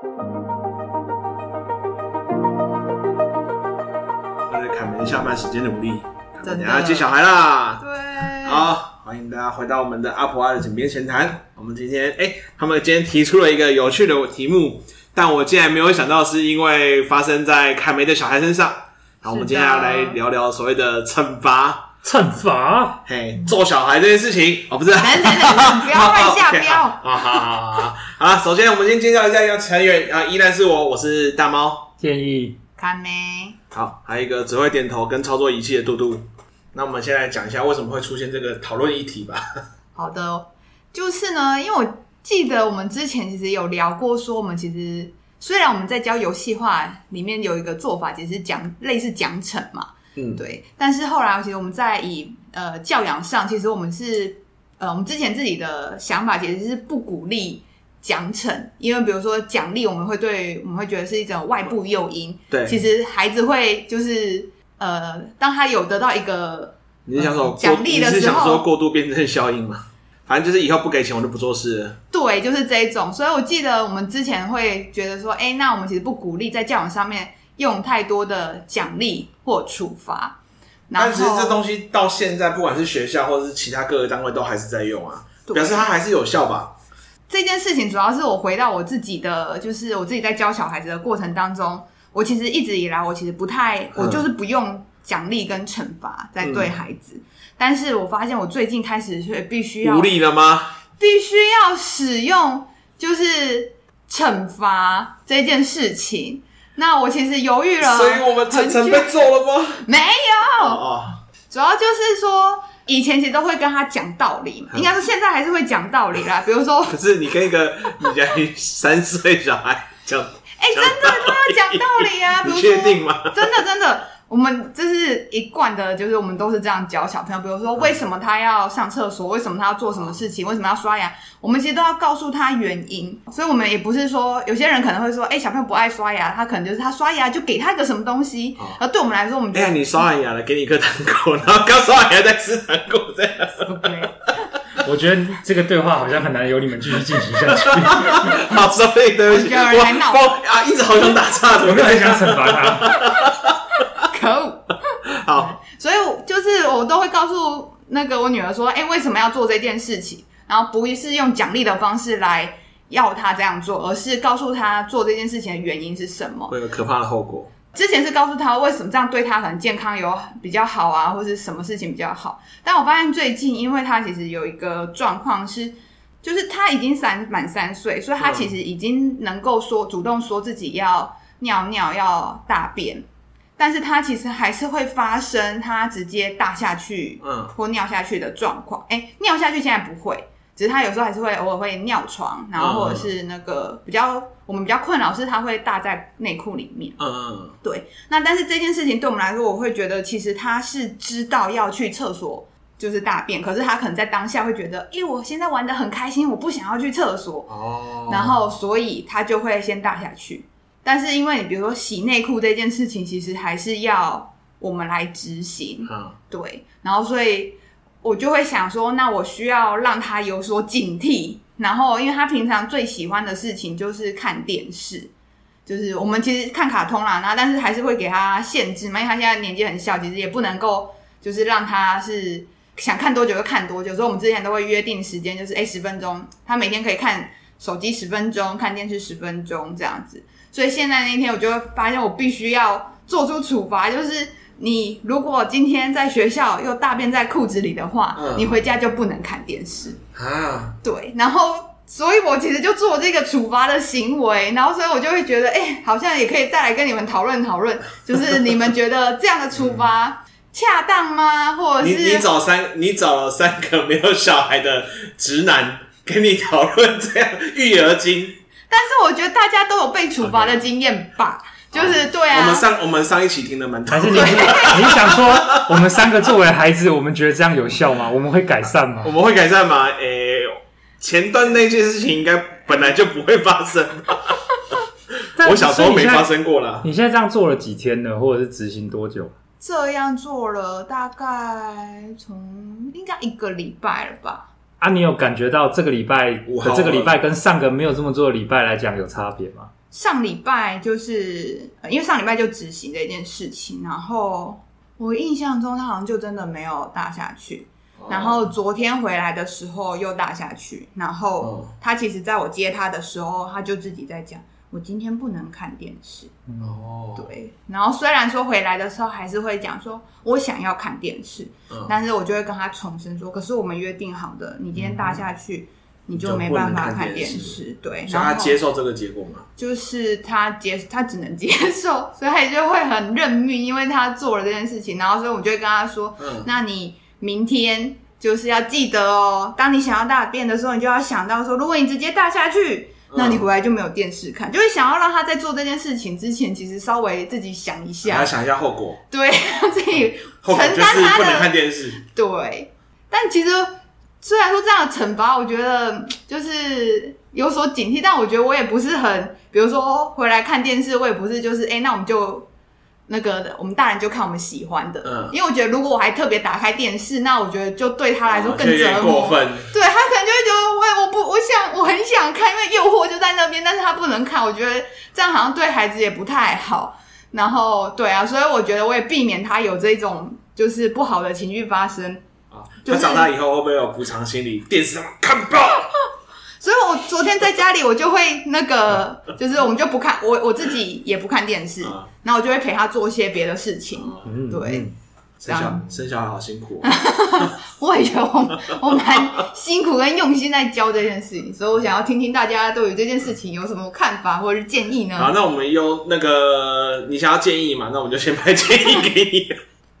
那是凯梅下班时间努力，等下接小孩啦。对，好，欢迎大家回到我们的阿婆爱的枕边闲谈。我们今天，哎，他们今天提出了一个有趣的题目，但我竟然没有想到是因为发生在凯梅的小孩身上。好，我们接下来来聊聊所谓的惩罚。惩罚？嘿，揍小孩这件事情哦，不是，等等等，不要乱 下标。好好好好好，好了，首先我们先介绍一下一个成员啊，依然是我，我是大猫，建议卡梅。好，还有一个只会点头跟操作仪器的嘟嘟。那我们先来讲一下为什么会出现这个讨论议题吧。好的，就是呢，因为我记得我们之前其实有聊过，说我们其实虽然我们在教游戏化里面有一个做法，其实是讲类似奖惩嘛。嗯，对。但是后来，其实我们在以呃教养上，其实我们是呃我们之前自己的想法，其实是不鼓励奖惩，因为比如说奖励，我们会对我们会觉得是一种外部诱因。对，其实孩子会就是呃，当他有得到一个你是想说奖励的时候，你是想说过度辩证效应吗？反正就是以后不给钱，我就不做事了。对，就是这一种。所以我记得我们之前会觉得说，哎，那我们其实不鼓励在教养上面。用太多的奖励或处罚，但其实这东西到现在，不管是学校或者是其他各个单位，都还是在用啊，表示它还是有效吧。这件事情主要是我回到我自己的，就是我自己在教小孩子的过程当中，我其实一直以来，我其实不太，我就是不用奖励跟惩罚在对孩子，嗯。但是我发现我最近开始却必须要无力了吗？必须要使用就是惩罚这件事情。那我其实犹豫了，所以我们晨晨被揍了吗？没有，oh, oh. 主要就是说以前其实都会跟他讲道理嘛，应该说现在还是会讲道理啦。比如说，可是你跟一个你家三岁小孩讲，哎、欸，真的都要讲道理啊！你确定吗？真的真的。我们这是一贯的，就是我们都是这样教小朋友。比如说，为什么他要上厕所？为什么他要做什么事情？为什么要刷牙？我们其实都要告诉他原因。所以，我们也不是说，有些人可能会说，哎，小朋友不爱刷牙，他可能就是他刷牙就给他一个什么东西。而对我们来说，我们哎，你刷完牙了，给你一颗糖果，然后刚刷完牙再吃糖果，这样。对。我觉得这个对话好像很难由你们继续进行下去。好，sorry，对不起，我我啊，一直好想打岔，我很想惩罚他。可恶！好，所以就是我都会告诉那个我女儿说：“哎、欸，为什么要做这件事情？”然后不是用奖励的方式来要她这样做，而是告诉她做这件事情的原因是什么，会有可怕的后果。之前是告诉他为什么这样对他可能健康有比较好啊，或是什么事情比较好。但我发现最近，因为他其实有一个状况是，就是他已经三满三岁，所以他其实已经能够说主动说自己要尿尿、要大便。但是他其实还是会发生他直接大下去，嗯，或尿下去的状况。哎、欸，尿下去现在不会，只是他有时候还是会偶尔会尿床，然后或者是那个比较我们比较困扰是他会大在内裤里面。嗯嗯，对。那但是这件事情对我们来说，我会觉得其实他是知道要去厕所就是大便，可是他可能在当下会觉得，哎、欸，我现在玩的很开心，我不想要去厕所。哦，然后所以他就会先大下去。但是因为你比如说洗内裤这件事情，其实还是要我们来执行，嗯，对。然后所以我就会想说，那我需要让他有所警惕。然后因为他平常最喜欢的事情就是看电视，就是我们其实看卡通啦，那但是还是会给他限制嘛，因为他现在年纪很小，其实也不能够就是让他是想看多久就看多久。所以我们之前都会约定时间，就是诶十分钟，他每天可以看手机十分钟，看电视十分钟这样子。所以现在那天，我就会发现我必须要做出处罚，就是你如果今天在学校又大便在裤子里的话，嗯，你回家就不能看电视啊。对，然后所以我其实就做这个处罚的行为，然后所以我就会觉得，哎，欸，好像也可以再来跟你们讨论讨论，就是你们觉得这样的处罚恰当吗？或者是你你找三你找了三个没有小孩的直男跟你讨论这样育儿经。但是我觉得大家都有被处罚的经验吧，okay. 就是对啊。我们上我们上一期听的蛮多。还是你你想说，我们三个作为孩子，我们觉得这样有效吗？我们会改善吗？我们会改善吗？诶、欸，前段那件事情应该本来就不会发生。我小时候没发生过啦。你现在这样做了几天呢，或者是执行多久？这样做了大概从应该一个礼拜了吧。啊，你有感觉到这个礼拜的这个礼拜跟上个没有这么做的礼拜来讲有差别吗？上礼拜就是因为上礼拜就执行这件事情，然后我印象中他好像就真的没有大下去。然后昨天回来的时候又大下去，然后他其实在我接他的时候，他就自己在讲，我今天不能看电视。哦，对。然后虽然说回来的时候还是会讲说我想要看电视，但是我就会跟他重申说，可是我们约定好的，你今天大下去。你就没办法看电视，对。然后他接受这个结果吗？就是他接，他只能接受，所以他就会很认命，因为他做了这件事情。然后，所以我就会跟他说：“嗯，那你明天就是要记得哦，当你想要大便的时候，你就要想到说，如果你直接大下去，那你回来就没有电视看。嗯”就会想要让他在做这件事情之前，其实稍微自己想一下，要想一下后果，对，自己承担他的不能看电视，对。但其实。虽然说这样的惩罚，我觉得就是有所警惕，但我觉得我也不是很，比如说回来看电视，我也不是就是，哎、欸，那我们就那个我们大人就看我们喜欢的，嗯，因为我觉得如果我还特别打开电视，那我觉得就对他来说更折磨，过分，对他可能就会觉得，我我不我想我很想看，因为诱惑就在那边，但是他不能看，我觉得这样好像对孩子也不太好，然后对啊，所以我觉得我也避免他有这种就是不好的情绪发生。他长大以后会不会有补偿心理？电视上看爆。所以，我昨天在家里，我就会那个，就是我们就不看，我我自己也不看电视，然后我就会陪他做一些别的事情。嗯，对。生小生小孩好辛苦。我也觉得我我蛮辛苦跟用心在教这件事情，所以我想要听听大家对于这件事情有什么看法或者是建议呢？好，那我们用那个你想要建议嘛？那我们就先拍建议给你。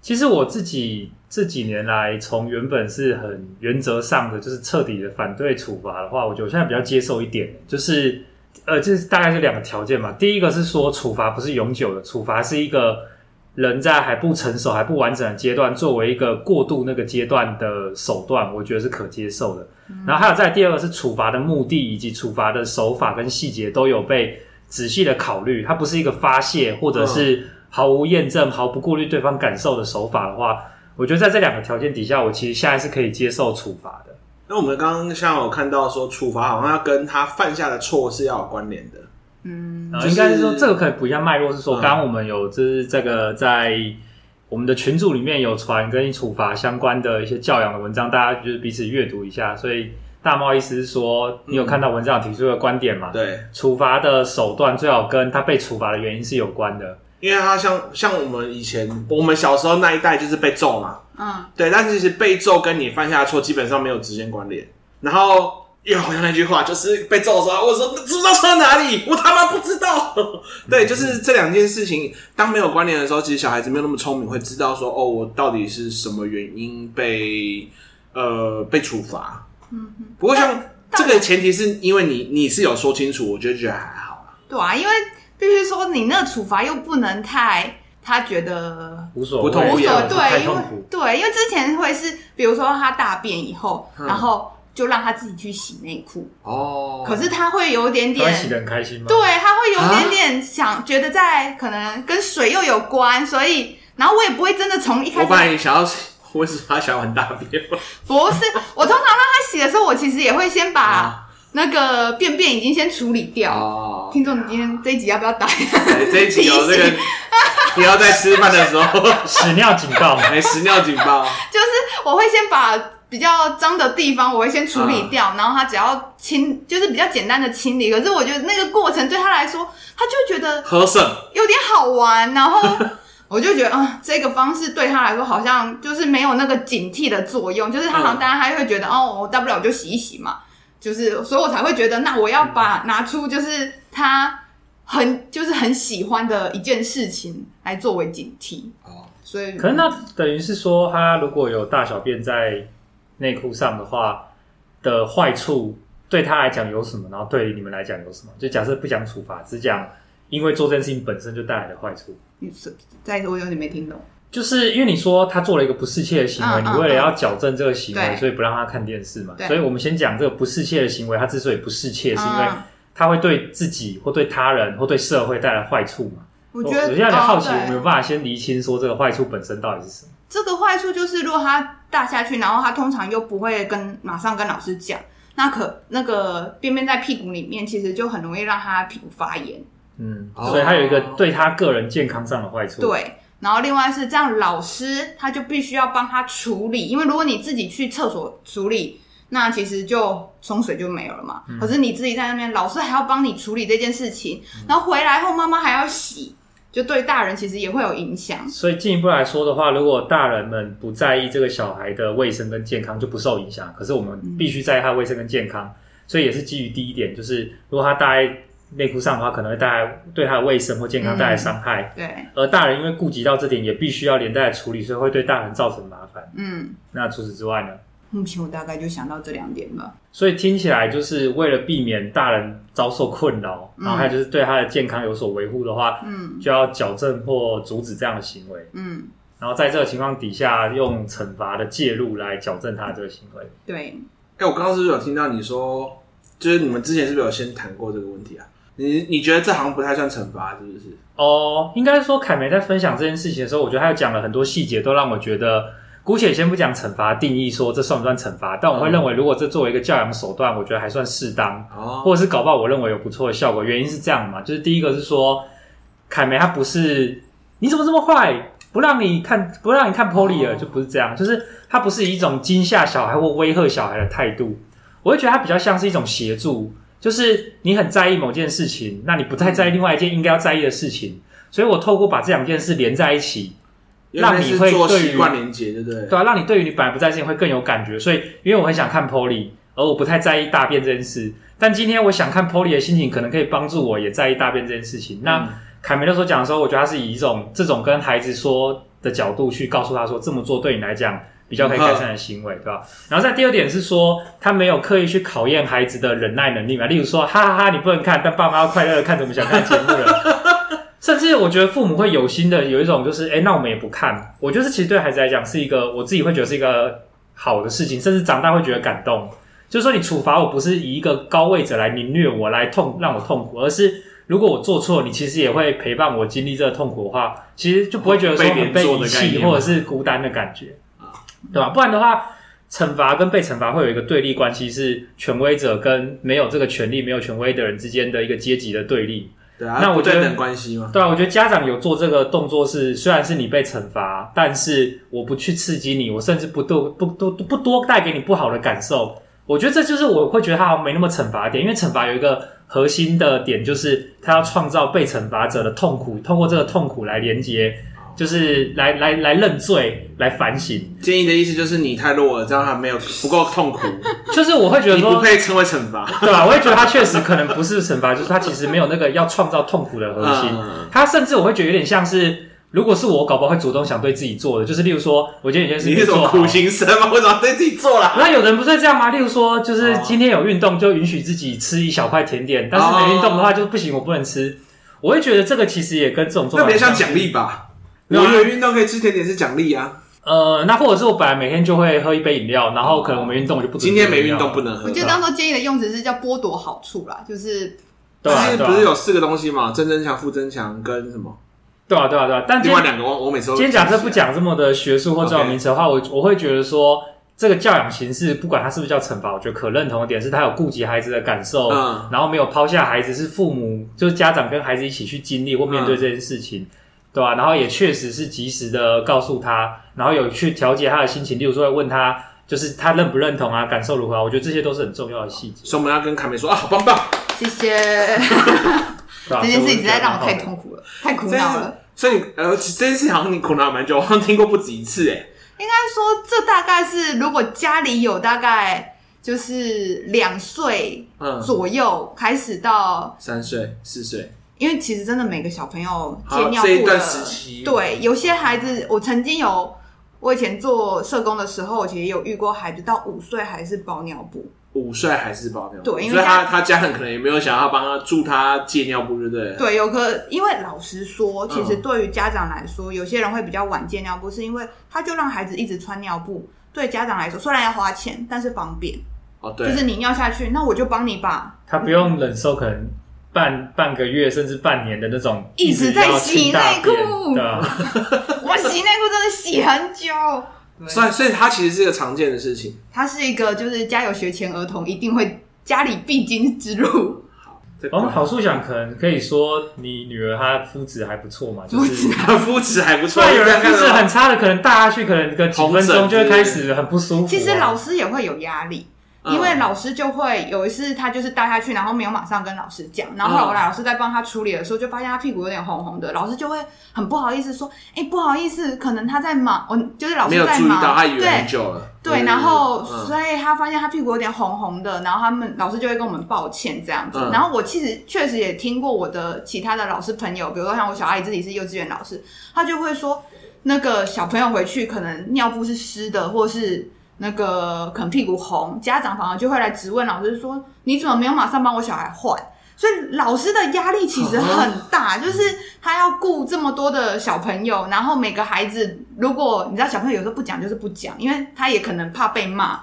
其实我自己这几年来，从原本是很原则上的，就是彻底的反对处罚的话，我觉得我现在比较接受一点，就是呃，这是大概是两个条件嘛。第一个是说，处罚不是永久的，处罚是一个人在还不成熟、还不完整的阶段，作为一个过渡那个阶段的手段，我觉得是可接受的。嗯、然后还有在第二个是处罚的目的以及处罚的手法跟细节都有被仔细的考虑，它不是一个发泄或者是、嗯。毫无验证、毫不顾虑对方感受的手法的话，我觉得在这两个条件底下，我其实现在是可以接受处罚的。那我们刚刚像有看到说，处罚好像要跟他犯下的错是要有关联的。嗯，应该是说这个可以补一下脉络，是说刚刚我们有就是这个在我们的群组里面有传跟处罚相关的一些教养的文章，大家就是彼此阅读一下。所以大猫意思是说，你有看到文章提出的观点吗？对，处罚的手段最好跟他被处罚的原因是有关的。因为他像像我们以前我们小时候那一代就是被揍嘛，嗯，对，但是其实被揍跟你犯下的错基本上没有直接关联。然后又好像那句话，就是被揍的时候，我说知道错在哪里？我他妈不知道。对，就是这两件事情，当没有关联的时候，其实小孩子没有那么聪明，会知道说哦，我到底是什么原因被呃被处罚。嗯哼。不过像这个前提是因为你你是有说清楚，我觉得觉得还好啦。对啊，因为。必须说，你那个处罚又不能太，他觉得无所谓，不痛不痒，对，因为对，因为之前会是，比如说他大便以后，然后就让他自己去洗内裤哦，可是他会有点点洗的很开心吗？对，他会有点点想觉得在可能跟水又有关，所以然后我也不会真的从一开始，我本来想要为什么他想玩大便？不是，我通常让他洗的时候，我其实也会先把。那个便便已经先处理掉。哦，听众，你今天这一集要不要打？这一集有 这个，不要在吃饭的时候屎尿警报，没屎尿警报。就是我会先把比较脏的地方，我会先处理掉，然后他只要清，就是比较简单的清理。可是我觉得那个过程对他来说，他就觉得喝剩有点好玩，然后 我就觉得嗯，这个方式对他来说好像就是没有那个警惕的作用，就是他好像大家还会觉得哦，我大不了我就洗一洗嘛。就是，所以我才会觉得，那我要把拿出就是他很就是很喜欢的一件事情来作为警惕哦。所以，可能那等于是说，他如果有大小便在内裤上的话的坏处，对他来讲有什么？然后对你们来讲有什么？就假设不讲处罚，只讲因为做这件事情本身就带来的坏处。你是再说，我有点没听懂。就是因为你说他做了一个不适切的行为，你为了要矫正这个行为，所以不让他看电视嘛。所以我们先讲这个不适切的行为，他之所以不适切，是因为他会对自己或对他人或对社会带来坏处嘛。我觉得我现在有点好奇，我没有办法先厘清说这个坏处本身到底是什么。这个坏处就是，如果他大下去，然后他通常又不会跟马上跟老师讲，那可那个便便在屁股里面，其实就很容易让他屁股发炎。嗯，哦所以它有一个对他个人健康上的坏处。对。然后另外是这样，老师他就必须要帮他处理，因为如果你自己去厕所处理，那其实就冲水就没有了嘛。嗯、可是你自己在那边，老师还要帮你处理这件事情，然后回来后妈妈还要洗，就对大人其实也会有影响。所以进一步来说的话，如果大人们不在意这个小孩的卫生跟健康，就不受影响。可是我们必须在意他的卫生跟健康，嗯、所以也是基于第一点，就是如果他带内裤上的话，可能会带来对他的卫生或健康带来伤害。嗯。对，而大人因为顾及到这点，也必须要连带来处理，所以会对大人造成麻烦。嗯，那除此之外呢？目前我大概就想到这两点了。所以听起来就是为了避免大人遭受困扰，嗯、然后还有就是对他的健康有所维护的话，嗯，就要矫正或阻止这样的行为。嗯，然后在这个情况底下，用惩罚的介入来矫正他的这个行为。对。哎、欸，我刚刚是不是有听到你说，就是你们之前是不是有先谈过这个问题啊？你你觉得这好像不太算惩罚，是不是？哦，应该说凯梅在分享这件事情的时候，我觉得他有讲了很多细节，都让我觉得，姑且先不讲惩罚定义，说这算不算惩罚？但我会认为，如果这作为一个教养手段，我觉得还算适当，哦，或者是搞不好我认为有不错的效果。原因是这样嘛，就是第一个是说，凯梅他不是你怎么这么坏，不让你看，不让你看 Polly 了，就不是这样，就是他不是以一种惊吓小孩或威吓小孩的态度，我会觉得他比较像是一种协助。就是你很在意某件事情，那你不太在意另外一件应该要在意的事情，所以我透过把这两件事连在一起，让你会对于习惯连接，对不对？对啊，让你对于你本来不在意的事情会更有感觉。所以，因为我很想看 Polly，而我不太在意大便这件事，但今天我想看 Polly 的心情，可能可以帮助我也在意大便这件事情。那凯梅那时候讲的时候，我觉得他是以一种这种跟孩子说的角度去告诉他说，这么做对你来讲。比较可以改善的行为，对吧？然后在第二点是说，他没有刻意去考验孩子的忍耐能力嘛。例如说，哈哈哈，你不能看，但爸妈要快乐的看，怎么想看节目了？甚至我觉得父母会有心的有一种，就是，诶，那我们也不看。我觉得这其实对孩子来讲是一个，我自己会觉得是一个好的事情，甚至长大会觉得感动。就是说，你处罚我不是以一个高位者来凌虐我，来痛让我痛苦，而是如果我做错，你其实也会陪伴我经历这个痛苦的话，其实就不会觉得说很被遗弃或者是孤单的感觉。对吧？不然的话，惩罚跟被惩罚会有一个对立关系，是权威者跟没有这个权利、没有权威的人之间的一个阶级的对立。对啊，那我觉得等关系嘛。对啊，我觉得家长有做这个动作是，虽然是你被惩罚，但是我不去刺激你，我甚至不多不多不多带给你不好的感受。我觉得这就是我会觉得他好像没那么惩罚的点，因为惩罚有一个核心的点，就是他要创造被惩罚者的痛苦，通过这个痛苦来连接。就是来来来认罪，来反省。建议的意思就是你太弱了，这样他没有不够痛苦。就是我会觉得说，你不配称为惩罚，对吧？我会觉得他确实可能不是惩罚，就是他其实没有那个要创造痛苦的核心。嗯、他甚至我会觉得有点像是，如果是我，搞不好会主动想对自己做的，就是例如说，我今天有件事情你是种苦行僧吗？为什么对自己做了？那有人不是这样吗？例如说，就是今天有运动，就允许自己吃一小块甜点，但是没运动的话就不行，我不能吃。我会觉得这个其实也跟这种做法特别像奖励吧。我有运动可以吃甜点是奖励啊。呃，那或者是我本来每天就会喝一杯饮料，然后可能我没运动我就不。今天没运动不能喝。我记得当时建议的用词是叫剥夺好处啦，就是。对啊。不是有四个东西嘛？正增强、负增强跟什么？对啊，对啊，对啊。但另外两个我我每次都。今天假设不讲这么的学术或专有名词的话，我我会觉得说，这个教养形式不管它是不是叫惩罚，我觉得可认同的点是它有顾及孩子的感受，嗯，然后没有抛下孩子，是父母就是家长跟孩子一起去经历或面对这件事情。对吧、啊？然后也确实是及时的告诉他，然后有去调节他的心情，例如说会问他，就是他认不认同啊，感受如何啊？我觉得这些都是很重要的细节。所以我们要跟卡梅说啊，好棒棒，谢谢。这件事情实在让我太痛苦了，太苦恼了。所以呃，这件事好像你苦恼蛮久，我好像听过不止一次诶。应该说，这大概是如果家里有大概就是两岁左右开始到三岁、四岁。因为其实真的每个小朋友戒尿布的，对，有些孩子，我曾经有，我以前做社工的时候，我其实有遇过孩子到五岁还是包尿布，五岁还是包尿布，对，因为他他家人可能也没有想要帮他助他戒尿布，对不对？对，有个，因为老实说，其实对于家长来说，有些人会比较晚戒尿布，是因为他就让孩子一直穿尿布，对家长来说，虽然要花钱，但是方便，哦，对，就是你尿下去，那我就帮你把，他不用忍受可能。半半个月甚至半年的那种一直在洗内裤，对吧？我洗内裤真的洗很久，所以所以它其实是一个常见的事情。它是一个就是家有学前儿童一定会家里必经之路。我们好处想可能可以说，你女儿她肤质还不错嘛，就是肤质还 不错。对，有人肤质很差的，可能大下去可能个几分钟就会开始很不舒服。其实老师也会有压力。因为老师就会有一次，他就是带他去，然后没有马上跟老师讲，然后后来老师在帮他处理的时候，就发现他屁股有点红红的，老师就会很不好意思说：“哎，不好意思，可能他在忙，我就是老师在忙。”没有注意到，他以为很久了。对，然后所以他发现他屁股有点红红的，然后他们老师就会跟我们抱歉这样子。然后我其实确实也听过我的其他的老师朋友，比如说像我小阿姨自己是幼稚园老师，他就会说那个小朋友回去可能尿布是湿的，或是。那个可能屁股红，家长反而就会来质问老师说：“你怎么没有马上帮我小孩换？”所以老师的压力其实很大，就是他要顾这么多的小朋友，然后每个孩子，如果你知道小朋友有时候不讲就是不讲，因为他也可能怕被骂，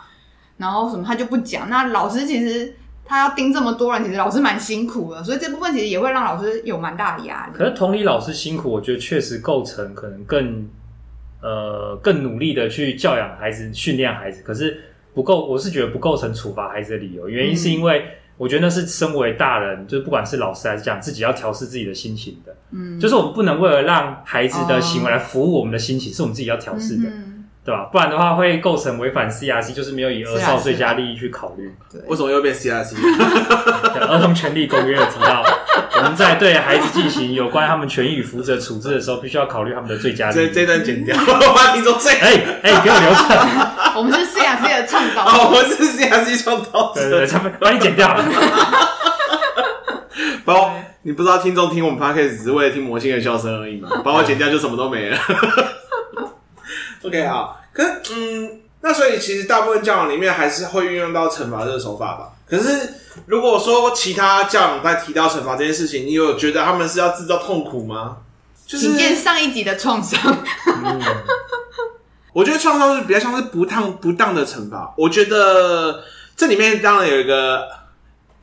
然后什么他就不讲。那老师其实他要盯这么多人，其实老师蛮辛苦的，所以这部分其实也会让老师有蛮大的压力。可是同理，老师辛苦，我觉得确实构成可能更。呃，更努力的去教养孩子、训练孩子，可是不够，我是觉得不构成处罚孩子的理由。原因是因为我觉得那是身为大人，就是不管是老师还是讲自己要调试自己的心情的。嗯，就是我们不能为了让孩子的行为来服务我们的心情，是我们自己要调试的。嗯对吧？不然的话会构成违反 CRC，就是没有以儿少最佳利益去考虑。对，为什么又变 CRC？儿童权利公约有提到，我们在对孩子进行有关他们权益与福祉的处置的时候，必须要考虑他们的最佳利益。这这段剪掉，我把听众最哎哎给我留着。我们是 CRC 的倡导，哦，我们是 CRC 倡导，对对对，把你剪掉。包，你不知道听众听我们 Podcast 只是为了听魔性的笑声而已嘛？把我剪掉就什么都没了。OK 好，可是嗯，那所以其实大部分教养里面还是会运用到惩罚这个手法吧。可是如果说其他教长在提到惩罚这件事情，你有觉得他们是要制造痛苦吗？就是体验上一集的创伤。嗯、我觉得创伤是比较像是不当不当的惩罚。我觉得这里面当然有一个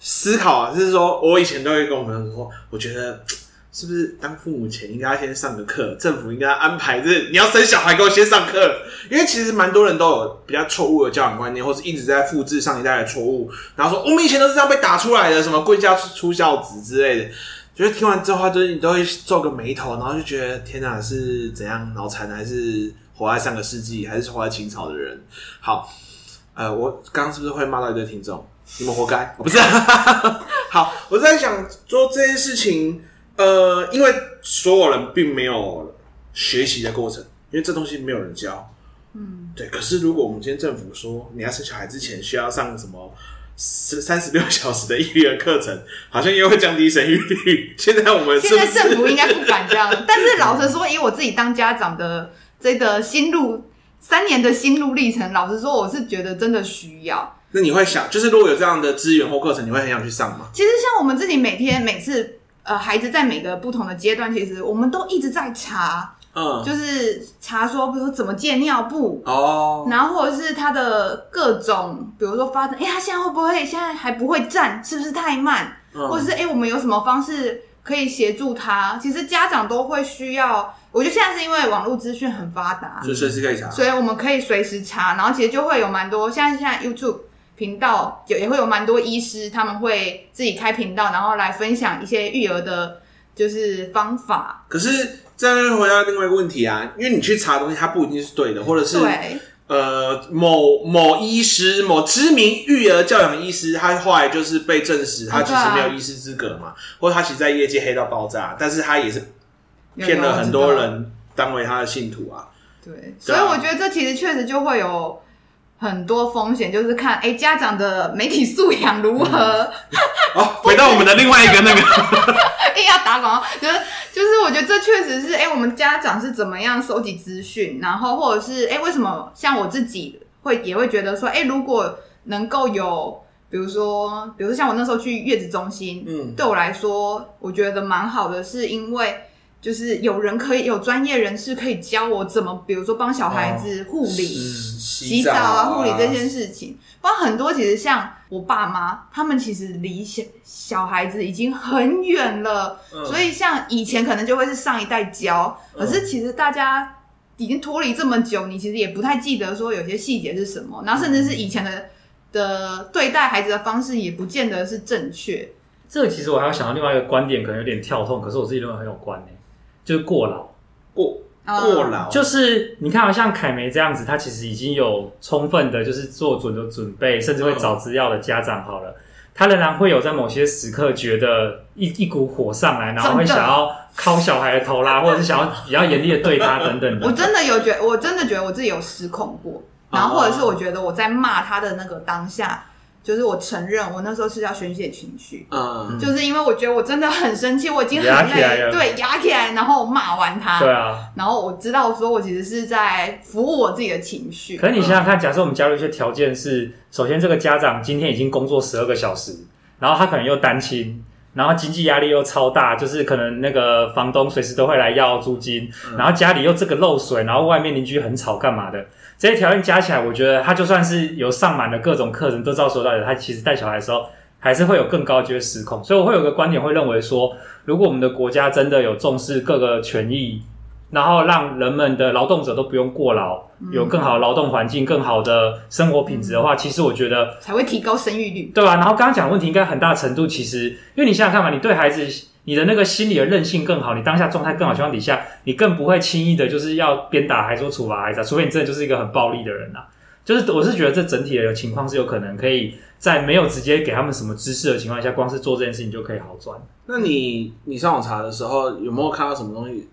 思考啊，就是说我以前都会跟我朋友说，我觉得。是不是当父母前应该要先上个课？政府应该安排，就是你要生小孩给我先上课，因为其实蛮多人都有比较错误的教养观念，或是一直在复制上一代的错误，然后说我们以前都是这样被打出来的，什么贵家出孝子之类的。觉得听完之后，就是你都会皱个眉头，然后就觉得天哪，是怎样脑残，还是活在上个世纪，还是活在清朝的人？好，呃，我刚刚是不是会骂到一堆听众？你们活该，我不是。好，我在想做这件事情。呃，因为所有人并没有学习的过程，因为这东西没有人教。嗯，对。可是如果我们今天政府说你要生小孩之前需要上什么三十六小时的育儿课程，好像又会降低生育率。现在我们现在政府应该不敢这样，但是老实说，以我自己当家长的这个心路三年的心路历程，老实说，我是觉得真的需要。那你会想，就是如果有这样的资源或课程，你会很想去上吗？其实像我们自己每天每次。呃，孩子在每个不同的阶段，其实我们都一直在查，嗯，就是查说，比如说怎么戒尿布哦，然后或者是他的各种，比如说发展，哎，他现在会不会现在还不会站，是不是太慢？嗯，或者是哎，我们有什么方式可以协助他？其实家长都会需要，我觉得现在是因为网络资讯很发达，就随时可以查，所以我们可以随时查，然后其实就会有蛮多，像现在 YouTube。频道也也会有蛮多医师，他们会自己开频道，然后来分享一些育儿的，就是方法。可是这样回答另外一个问题啊，因为你去查东西，它不一定是对的，或者是对呃某某医师、某知名育儿教养医师，他后来就是被证实他其实没有医师资格嘛，啊、或者他其实在业界黑到爆炸，但是他也是骗了很多人当为他的信徒啊。对，对所以我觉得这其实确实就会有。很多风险就是看，哎、欸，家长的媒体素养如何？好、嗯，回到我们的另外一个那个，硬要打广告，就是就是，我觉得这确实是，哎、欸，我们家长是怎么样收集资讯，然后或者是，哎、欸，为什么像我自己会也会觉得说，哎、欸，如果能够有，比如说，比如说像我那时候去月子中心，嗯，对我来说，我觉得蛮好的，是因为。就是有人可以有专业人士可以教我怎么，比如说帮小孩子护理、哦、洗澡啊、护理这件事情。包括很多其实像我爸妈，他们其实离小小孩子已经很远了，嗯、所以像以前可能就会是上一代教，可是其实大家已经脱离这么久，你其实也不太记得说有些细节是什么，然后甚至是以前的的对待孩子的方式也不见得是正确。这个其实我还要想到另外一个观点，可能有点跳痛，可是我自己认为很有关诶，就是过劳。过过劳，就是你看，像凯梅这样子，他其实已经有充分的，就是做准的准备，甚至会找资料的家长好了，他仍然会有在某些时刻觉得一一股火上来，然后会想要敲小孩的头啦，或者是想要比较严厉的对他等等的。我真的有觉，我真的觉得我自己有失控过，然后或者是我觉得我在骂他的那个当下。就是我承认，我那时候是要宣泄情绪，嗯，就是因为我觉得我真的很生气，我已经很累，对，压起来，然后骂完他，对啊，然后我知道说我其实是在服务我自己的情绪。可是你想想看，假设我们加入一些条件是，首先这个家长今天已经工作十二个小时，然后他可能又单亲，然后经济压力又超大，就是可能那个房东随时都会来要租金，然后家里又这个漏水，然后外面邻居很吵，干嘛的？这些条件加起来，我觉得他就算是有上满了各种课程，都照说到的，他其实带小孩的时候还是会有更高阶失控。所以我会有个观点，会认为说，如果我们的国家真的有重视各个权益，然后让人们的劳动者都不用过劳，有更好的劳动环境、更好的生活品质的话，其实我觉得才会提高生育率，对吧？然后刚刚讲的问题，应该很大程度其实，因为你想想看嘛，你对孩子。你的那个心理的韧性更好，你当下状态更好情况底下，你更不会轻易的，就是要鞭打孩子或处罚孩子，除非你真的就是一个很暴力的人呐。就是我是觉得这整体的情况是有可能可以在没有直接给他们什么知识的情况下，光是做这件事情就可以好转。那你你上网查的时候有没有看到什么东西？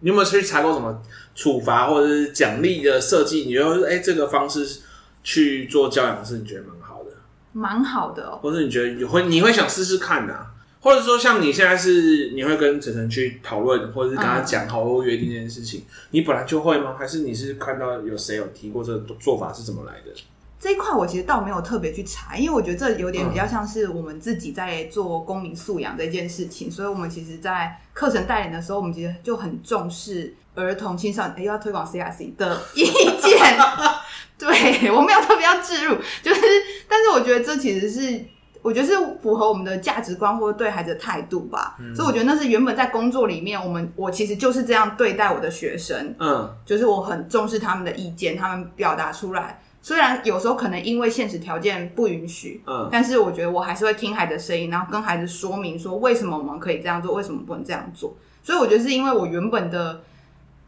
你有没有去查过什么处罚或者是奖励的设计？你觉得哎，这个方式去做教养是你觉得蛮好的？蛮好的哦，或者你觉得你会你会想试试看的啊？或者说，像你现在是你会跟晨晨去讨论，或者是跟他讲好或约定这件事情，嗯，你本来就会吗？还是你是看到有谁有提过这个做法是怎么来的？这一块我其实倒没有特别去查，因为我觉得这有点比较像是我们自己在做公民素养这件事情，所以我们其实，在课程带领的时候，我们其实就很重视儿童青少年，又要推广 CRC 的意见。对，我没有特别要置入，就是，但是我觉得这其实是。我觉得是符合我们的价值观或者对孩子的态度吧，嗯，所以我觉得那是原本在工作里面，我们我其实就是这样对待我的学生，嗯，就是我很重视他们的意见，他们表达出来，虽然有时候可能因为现实条件不允许，嗯，但是我觉得我还是会听孩子的声音，然后跟孩子说明说为什么我们可以这样做，为什么不能这样做。所以我觉得是因为我原本的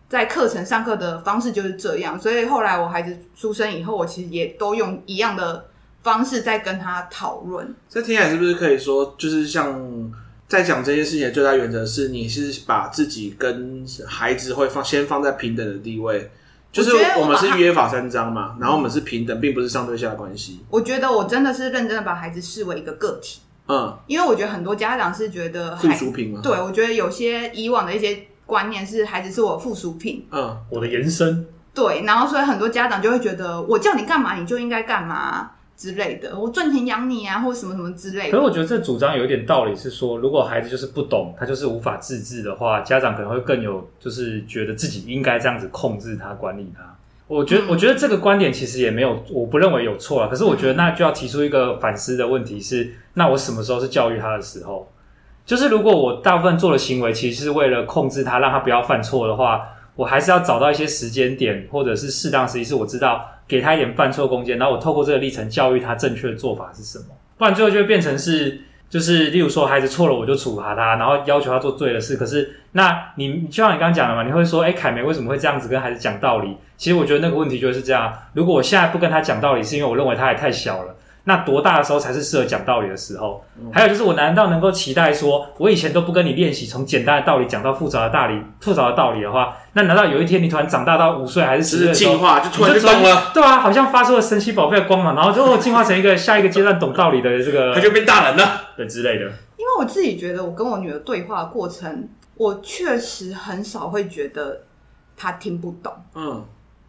在课程上课的方式就是这样，所以后来我孩子出生以后，我其实也都用一样的。方式在跟他讨论，这听起来是不是可以说，就是像在讲这件事情的最大原则是，你是把自己跟孩子会放先放在平等的地位，就是我们是约法三章嘛，然后我们是平等，并不是上对下的关系。我觉得我真的是认真的把孩子视为一个个体，嗯，因为我觉得很多家长是觉得附属品嘛，对，我觉得有些以往的一些观念是孩子是我附属品，嗯，我的延伸，对，然后所以很多家长就会觉得我叫你干嘛你就应该干嘛。之类的，我赚钱养你啊，或者什么什么之类的。可是我觉得这主张有一点道理，是说如果孩子就是不懂，他就是无法自制的话，家长可能会更有，就是觉得自己应该这样子控制他、管理他。我觉得，嗯、我觉得这个观点其实也没有，我不认为有错啊。可是我觉得那就要提出一个反思的问题是：是那我什么时候是教育他的时候？就是如果我大部分做的行为其实是为了控制他，让他不要犯错的话，我还是要找到一些时间点，或者是适当时机，是我知道。给他一点犯错空间，然后我透过这个历程教育他正确的做法是什么，不然最后就会变成是，就是例如说孩子错了我就处罚他，然后要求他做对的事。可是那你就像你刚刚讲的嘛，你会说，哎，凯梅为什么会这样子跟孩子讲道理？其实我觉得那个问题就是这样，如果我现在不跟他讲道理，是因为我认为他还太小了。那多大的时候才是适合讲道理的时候？还有就是，我难道能够期待说，我以前都不跟你练习从简单的道理讲到复杂的道理，复杂的道理的话，那难道有一天你突然长大到五岁还是十岁的时候，进化就突然就懂了？对啊，好像发出了神奇宝贝的光芒，然后就进化成一个下一个阶段懂道理的这个，他就变大人了，对之类的。因为我自己觉得，我跟我女儿对话的过程，我确实很少会觉得她听不懂。嗯，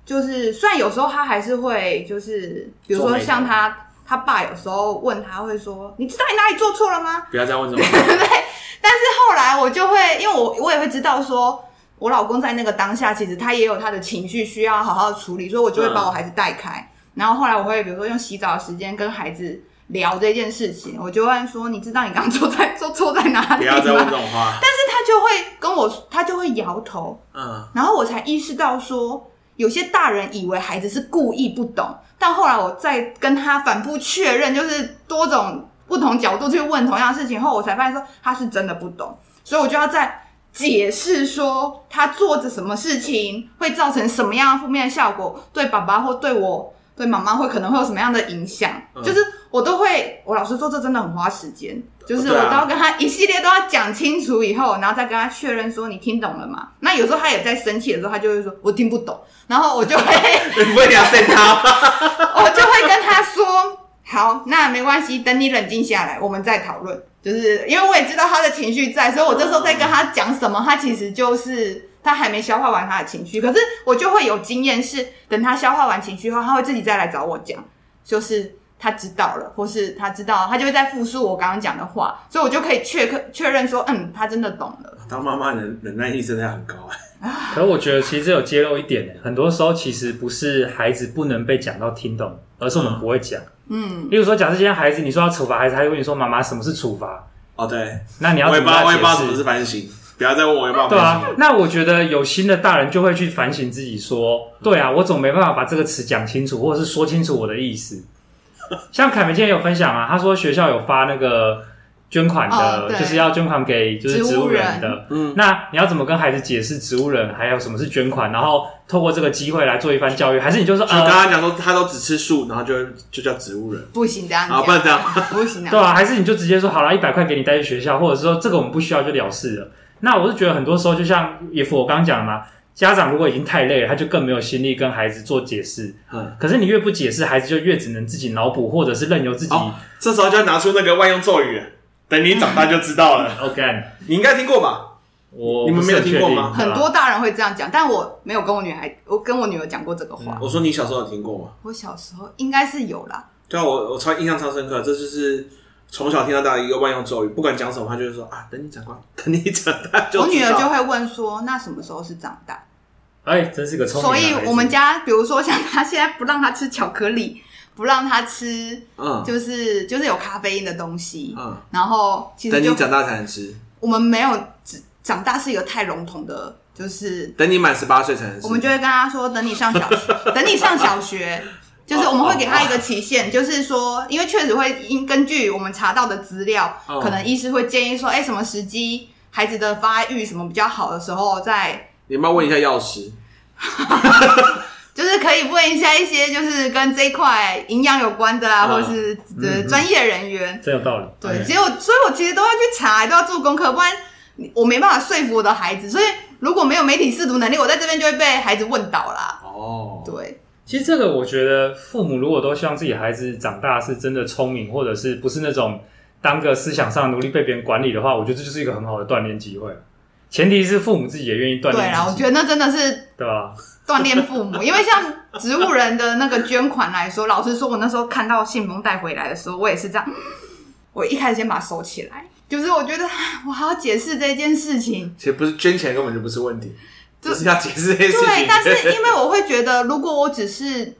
就是虽然有时候她还是会，就是比如说像她。他爸有时候问他会说：“你知道你哪里做错了吗？”不要再问这种。对，但是后来我就会，因为我我也会知道说，我老公在那个当下，其实他也有他的情绪需要好好处理，所以我就会把我孩子带开。嗯、然后后来我会比如说用洗澡的时间跟孩子聊这件事情，我就会说：“你知道你刚刚 做在做错在哪里吗？”不要再问这种话。但是他就会跟我，他就会摇头。嗯。然后我才意识到说，有些大人以为孩子是故意不懂。但后来我再跟他反复确认，就是多种不同角度去问同样的事情后，我才发现说他是真的不懂，所以我就要再解释说他做着什么事情会造成什么样负面的效果，对爸爸或对我。对妈妈会可能会有什么样的影响？嗯、就是我都会，我老实说，这真的很花时间。就是我都要跟他一系列都要讲清楚以后，然后再跟他确认说你听懂了吗？那有时候他也在生气的时候，他就会说我听不懂，然后我就会 你不会聊生他，我就会跟他说好，那没关系，等你冷静下来，我们再讨论。就是因为我也知道他的情绪在，所以我这时候在跟他讲什么，他其实就是。他还没消化完他的情绪，可是我就会有经验，是等他消化完情绪后，他会自己再来找我讲，就是他知道了，或是他知道，他就会在复述我刚刚讲的话，所以我就可以确确确认说，嗯，他真的懂了。当妈妈的忍耐力真的很高啊。可是我觉得其实有揭露一点，很多时候其实不是孩子不能被讲到听懂，而是我们不会讲。嗯，例如说，假设今天孩子你说要处罚孩子，他就跟你说妈妈什么是处罚？哦，对，那你要怎么解释？我也不知道什么是反省。不要再问我。对啊，那我觉得有心的大人就会去反省自己，说：对啊，我总没办法把这个词讲清楚，或者是说清楚我的意思。像凯梅今天有分享啊，他说学校有发那个捐款的，哦、就是要捐款给就是植物人的。嗯，那你要怎么跟孩子解释植物人还有什么是捐款？然后透过这个机会来做一番教育，还是你就说，就刚刚讲说他都只吃素，然后就就叫植物人？不行这样啊，不能这样，不行这样。对啊，还是你就直接说好了，一百块给你带去学校，或者是说这个我们不需要就了事了。那我是觉得很多时候，就像也符我刚刚讲的嘛，家长如果已经太累了，他就更没有心力跟孩子做解释。嗯，可是你越不解释，孩子就越只能自己脑补，或者是任由自己。哦，这时候就要拿出那个万用咒语，等你长大就知道了。OK，你应该听过吧？我你们没有听过吗？很多大人会这样讲，但我没有跟我女孩，我跟我女儿讲过这个话。嗯，我说你小时候有听过吗？我小时候应该是有啦。对啊，我我超印象超深刻，这就是。从小听到大的一个万用咒语，不管讲什么，他就是说啊，等你长大，等你长大就。我女儿就会问说，那什么时候是长大？哎，真是个聪明。所以我们家，比如说像他现在不让他吃巧克力，不让他吃，嗯，就是就是有咖啡因的东西，嗯，然后其实等你长大才能吃。我们没有长大是一个太笼统的，就是等你满十八岁才能吃。我们就会跟他说，等你上小学，等你上小学。就是我们会给他一个期限，就是说，因为确实会因根据我们查到的资料，可能医师会建议说，哎，什么时机孩子的发育什么比较好的时候再。你要不要问一下药师？就是可以问一下一些就是跟这一块营养有关的啊，或者是的专业人员。真有道理。对，结果所以我其实都要去查，都要做功课，不然我没办法说服我的孩子。所以如果没有媒体识读能力，我在这边就会被孩子问倒啦。哦，对。其实这个，我觉得父母如果都希望自己孩子长大是真的聪明，或者是不是那种当个思想上的奴隶被别人管理的话，我觉得这就是一个很好的锻炼机会。前提是父母自己也愿意锻炼。对啦，我觉得那真的是对吧？锻炼父母，因为像植物人的那个捐款来说，老实说，我那时候看到信封带回来的时候，我也是这样。我一开始先把它收起来，就是我觉得我还要解释这件事情。其实不是捐钱根本就不是问题。就是要解释这些事情。对，但是因为我会觉得，如果我只是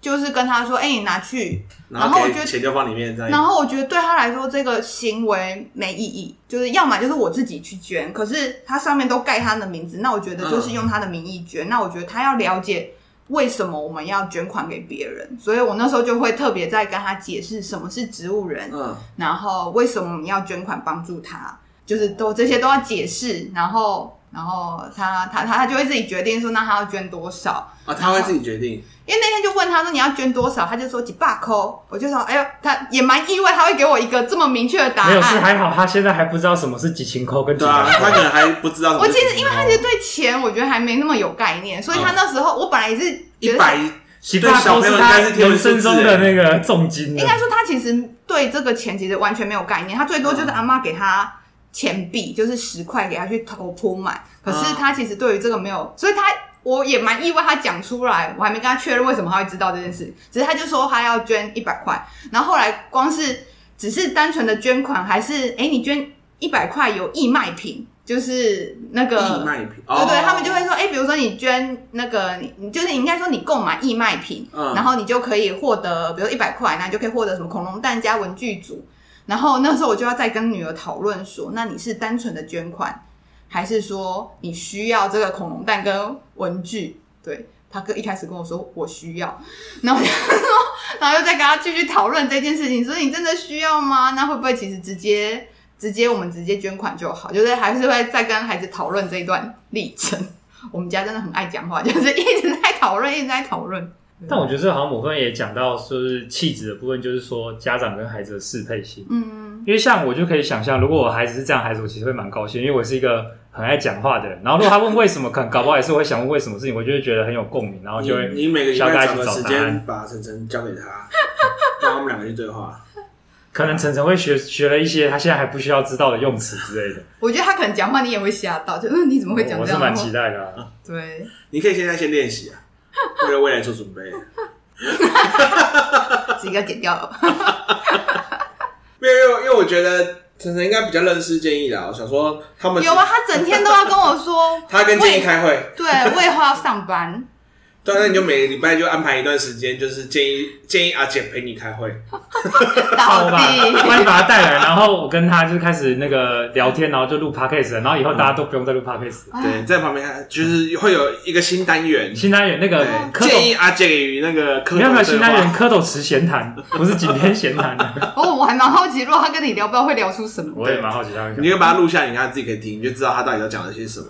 就是跟他说：“哎、欸，你拿去。”然后我觉得钱就放里面。然后我觉得对他来说，这个行为没意义。就是要么就是我自己去捐，可是他上面都盖他的名字，那我觉得就是用他的名义捐。嗯、那我觉得他要了解为什么我们要捐款给别人，所以我那时候就会特别在跟他解释什么是植物人，嗯，然后为什么我们要捐款帮助他，就是都这些都要解释，然后。然后他他他他就会自己决定说，那他要捐多少啊？他会自己决定，因为那天就问他说，你要捐多少，他就说几百扣。我就说哎呦，他也蛮意外，他会给我一个这么明确的答案。没有是还好，他现在还不知道什么是几千扣跟几百块，他可能还不知道。我其实因为他其实对钱，我觉得还没那么有概念，所以他那时候我本来也是觉得一百几百块是他人生中的那个重金。应该说他其实对这个钱其实完全没有概念，他最多就是阿妈给他。钱币就是十块，给他去投铺满。可是他其实对于这个没有，所以他我也蛮意外，他讲出来，我还没跟他确认为什么他会知道这件事。只是他就说他要捐一百块，然后后来光是只是单纯的捐款，还是诶、欸、你捐一百块有义卖品，就是那个义卖品，对对，他们就会说，哎、欸、比如说你捐那个，你就是你应该说你购买义卖品，嗯、然后你就可以获得，比如一百块，那你就可以获得什么恐龙蛋加文具组。然后那时候我就要再跟女儿讨论说，那你是单纯的捐款，还是说你需要这个恐龙蛋跟文具？对，他哥一开始跟我说我需要，然后就然后又再跟他继续讨论这件事情，说你真的需要吗？那会不会其实直接直接我们直接捐款就好？就是还是会再跟孩子讨论这一段历程。我们家真的很爱讲话，就是一直在讨论，一直在讨论。但我觉得这好像某部分也讲到，就是气质的部分，就是说家长跟孩子的适配性。嗯，因为像我就可以想象，如果我孩子是这样，孩子我其实会蛮高兴，因为我是一个很爱讲话的人。然后如果他问为什么，可能搞不好也是会想问为什么事情，我就会觉得很有共鸣，然后就会你，你每个礼拜找个时间把晨晨交给他，然后我们两个去对话。可能晨晨会学学了一些他现在还不需要知道的用词之类的。我觉得他可能讲话你也会吓到，就嗯你怎么会讲这样？我是蛮期待的、啊。对，你可以现在先练习啊，为了未来做准备。这个剪掉了。没有，因为因为我觉得晨晨应该比较认识建议的。我想说他们有啊，他整天都要跟我说，他跟建议开会。对，我以后要上班。对，那你就每个礼拜就安排一段时间，就是建议建议阿姐陪你开会。好吧，帮你把他带来，然后我跟他就开始那个聊天，然后就录 podcast，然后以后大家都不用再录 podcast。对，在旁边就是会有一个新单元，新单元那个建议阿姐与那个蝌蚪，你有没有新单元？蝌蚪池闲谈，不是景天闲谈。哦，我还蛮好奇，如果他跟你聊，不知道会聊出什么。我也蛮好奇他，你就把它录下来，你看自己可以听，你就知道他到底要讲了些什么。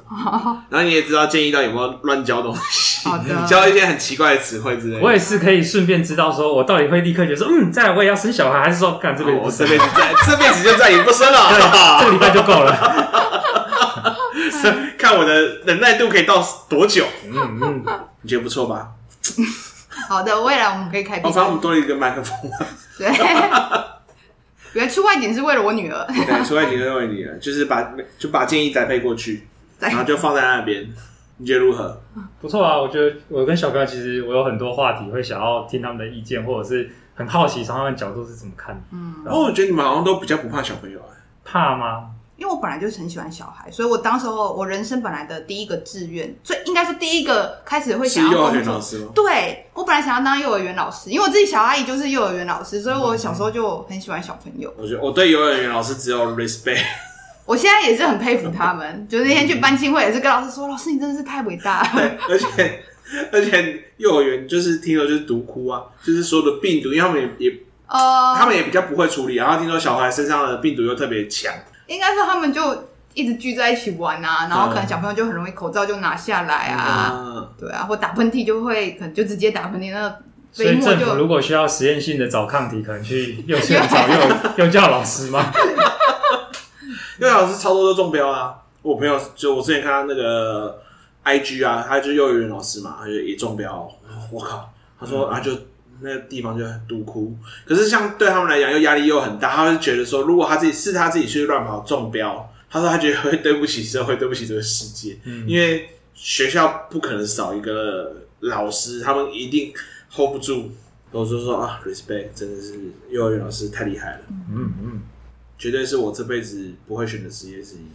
然后你也知道建议到底有没有乱教东西，好的，教一些很奇怪的词汇之类的。我也是可以顺便知道，说我到底会立刻觉得说，嗯，再来我也要生小孩，还是说干这辈子？我这辈子再 这辈子就再也不生了，这个礼拜就够了。看我的忍耐度可以到多久？嗯嗯，你觉得不错吧？好的，未来我们可以开。我发现我们多了一个麦克风。对，原来出外景是为了我女儿。对，出外景是为了你儿，就是把就把建议宅配过去，然后就放在那边。你觉得如何？不错啊，我觉得我跟小哥其实我有很多话题会想要听他们的意见，或者是很好奇从他们角度是怎么看。嗯，然后我觉得你们好像都比较不怕小朋友啊。怕吗？因为我本来就是很喜欢小孩，所以我当时候我人生本来的第一个志愿，最应该是第一个开始会想要工作。是幼儿园老师吗？对，我本来想要当幼儿园老师，因为我自己小阿姨就是幼儿园老师，所以我小时候就很喜欢小朋友。我觉得我对幼儿园老师只有 respect。我现在也是很佩服他们，就是那天去班亲会也是跟老师说：“老师，你真的是太伟大了。”而且而且幼儿园就是听了就是毒窟啊，就是所有的病毒，因为他们也也呃，他们也比较不会处理，然后听说小孩身上的病毒又特别强。应该是他们就一直聚在一起玩啊，然后可能小朋友就很容易口罩就拿下来啊，嗯、对啊，或打喷嚏就会可能就直接打喷嚏，那个所以政府如果需要实验性的找抗体，可能去幼稚园找幼 幼教老师吗？幼教老师超多都中标啊！我朋友就我之前看到那个 IG 啊，他就幼儿园老师嘛，他就也中标。我靠，他说啊，就那个地方就很毒窟。可是像对他们来讲，又压力又很大，他就觉得说，如果他自己是他自己去乱跑中标，他说他觉得会对不起社会，对不起这个世界，嗯、因为学校不可能少一个老师，他们一定 hold 不住。我就说啊，respect，真的是幼儿园老师太厉害了。嗯嗯。绝对是我这辈子不会选的职业之一，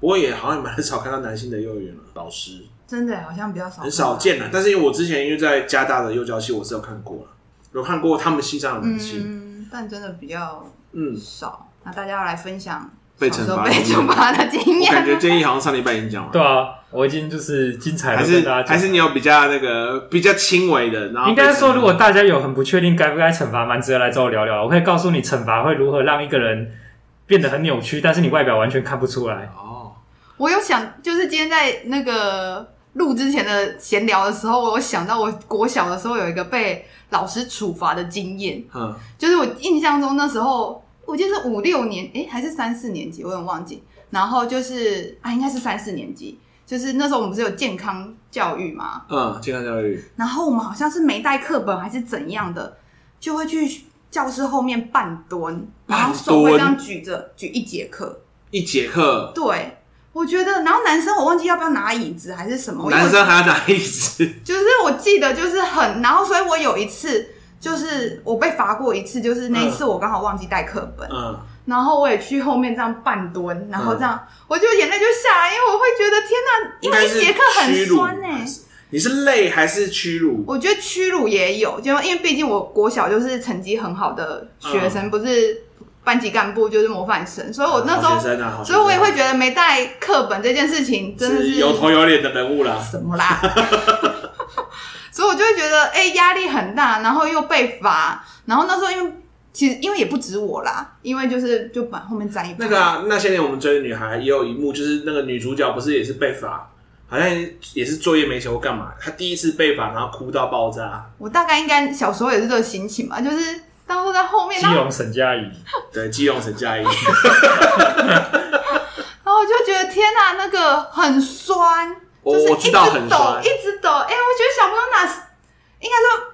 不过也好像蛮少看到男性的幼儿园老师，真的好像比较少，很少见了。但是因为我之前因为在加大的幼教系，我是有看过了，有看过他们系上的男性，嗯，但真的比较嗯少。嗯、那大家要来分享被惩罚被惩罚的经验，我感觉建议好像上礼拜已经讲了，对啊，我已经就是精彩的还是还是你有比较那个比较轻微的，然后应该说如果大家有很不确定该不该惩罚，蛮值得来找我聊聊。我可以告诉你惩罚会如何让一个人。变得很扭曲，但是你外表完全看不出来。哦，我有想，就是今天在那个录之前的闲聊的时候，我有想到我国小的时候有一个被老师处罚的经验。嗯，就是我印象中那时候，我记得是五六年，诶、欸，还是三四年级，我有点忘记。然后就是啊，应该是三四年级，就是那时候我们不是有健康教育嘛？嗯，健康教育。然后我们好像是没带课本还是怎样的，就会去。教室后面半蹲，然后手会这样举着，举一节课，一节课。对，我觉得，然后男生我忘记要不要拿椅子还是什么，男生还要拿椅子，就是我记得就是很，然后所以我有一次就是我被罚过一次，就是那一次我刚好忘记带课本，嗯，然后我也去后面这样半蹲，然后这样我就眼泪就下来，因为我会觉得天哪，因为一节课很酸呢。你是累还是屈辱？我觉得屈辱也有，就因为毕竟我国小就是成绩很好的学生，嗯、不是班级干部就是模范生，所以我那时候，啊啊、所以我也会觉得没带课本这件事情真的是，是有头有脸的人物啦。什么啦？所以我就会觉得，哎、欸，压力很大，然后又被罚，然后那时候因为其实因为也不止我啦，因为就是就把后面站一排那个、啊、那些年我们追的女孩也有一幕，就是那个女主角不是也是被罚，好像也是作业没写或干嘛，他第一次被罚，然后哭到爆炸。我大概应该小时候也是这个心情吧，就是当初在后面，基隆沈佳宜，对，基隆沈佳宜，然后我就觉得天哪、啊，那个很酸。我就是一直抖，很一直抖。哎、欸，我觉得小朋友哪应该说